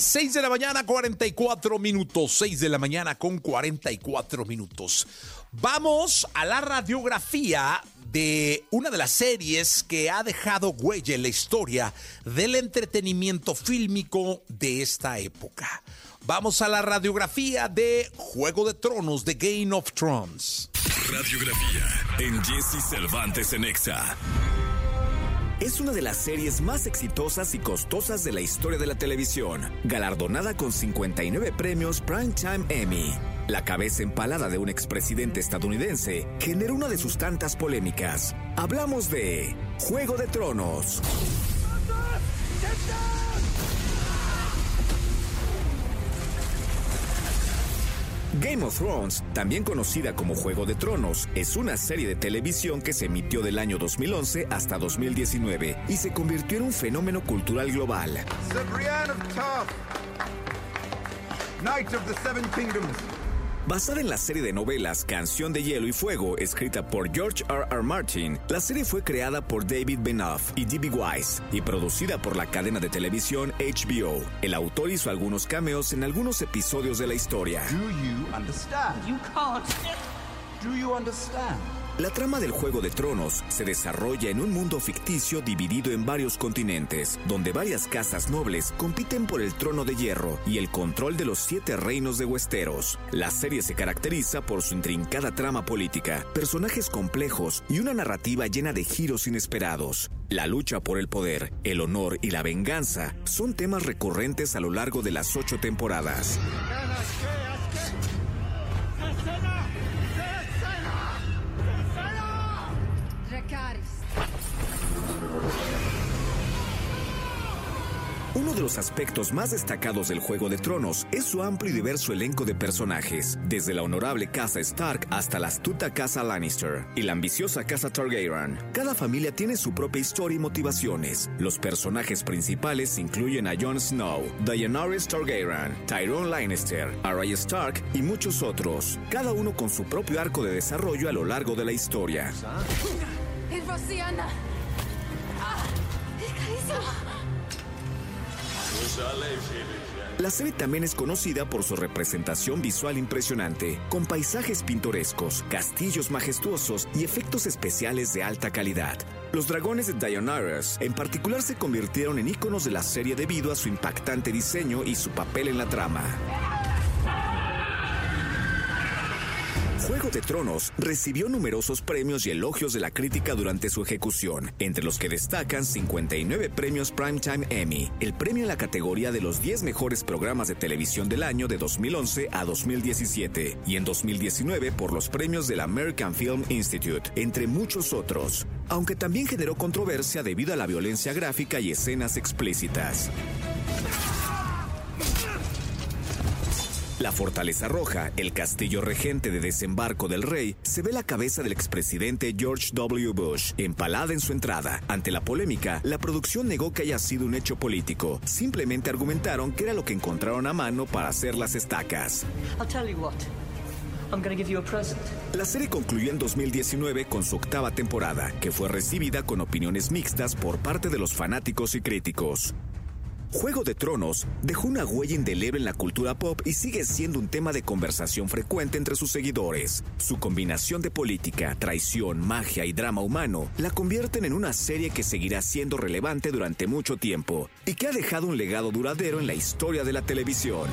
6 de la mañana, 44 minutos. 6 de la mañana con 44 minutos. Vamos a la radiografía de una de las series que ha dejado huella en la historia del entretenimiento fílmico de esta época. Vamos a la radiografía de Juego de Tronos, de Game of Thrones. Radiografía en Jesse Cervantes en Exa. Es una de las series más exitosas y costosas de la historia de la televisión, galardonada con 59 premios Primetime Emmy. La cabeza empalada de un expresidente estadounidense generó una de sus tantas polémicas. Hablamos de Juego de Tronos. Game of Thrones, también conocida como Juego de Tronos, es una serie de televisión que se emitió del año 2011 hasta 2019 y se convirtió en un fenómeno cultural global. Of the Seven Kingdoms. Basada en la serie de novelas Canción de Hielo y Fuego, escrita por George R. R. Martin, la serie fue creada por David Benoff y D.B. Wise y producida por la cadena de televisión HBO. El autor hizo algunos cameos en algunos episodios de la historia. Do you understand? You can't. Do you understand? La trama del Juego de Tronos se desarrolla en un mundo ficticio dividido en varios continentes, donde varias casas nobles compiten por el trono de hierro y el control de los siete reinos de Westeros. La serie se caracteriza por su intrincada trama política, personajes complejos y una narrativa llena de giros inesperados. La lucha por el poder, el honor y la venganza son temas recurrentes a lo largo de las ocho temporadas. Uno de los aspectos más destacados del Juego de Tronos es su amplio y diverso elenco de personajes, desde la honorable casa Stark hasta la astuta casa Lannister y la ambiciosa casa Targaryen. Cada familia tiene su propia historia y motivaciones. Los personajes principales incluyen a Jon Snow, Daenerys Targaryen, Tyrone Lannister, Arya Stark y muchos otros, cada uno con su propio arco de desarrollo a lo largo de la historia. La serie también es conocida por su representación visual impresionante, con paisajes pintorescos, castillos majestuosos y efectos especiales de alta calidad. Los dragones de Daenerys en particular se convirtieron en iconos de la serie debido a su impactante diseño y su papel en la trama. Juego de Tronos recibió numerosos premios y elogios de la crítica durante su ejecución, entre los que destacan 59 premios Primetime Emmy, el premio en la categoría de los 10 mejores programas de televisión del año de 2011 a 2017, y en 2019 por los premios del American Film Institute, entre muchos otros, aunque también generó controversia debido a la violencia gráfica y escenas explícitas. La Fortaleza Roja, el castillo regente de desembarco del rey, se ve la cabeza del expresidente George W. Bush, empalada en su entrada. Ante la polémica, la producción negó que haya sido un hecho político. Simplemente argumentaron que era lo que encontraron a mano para hacer las estacas. La serie concluyó en 2019 con su octava temporada, que fue recibida con opiniones mixtas por parte de los fanáticos y críticos. Juego de Tronos dejó una huella indeleble en la cultura pop y sigue siendo un tema de conversación frecuente entre sus seguidores. Su combinación de política, traición, magia y drama humano la convierten en una serie que seguirá siendo relevante durante mucho tiempo y que ha dejado un legado duradero en la historia de la televisión.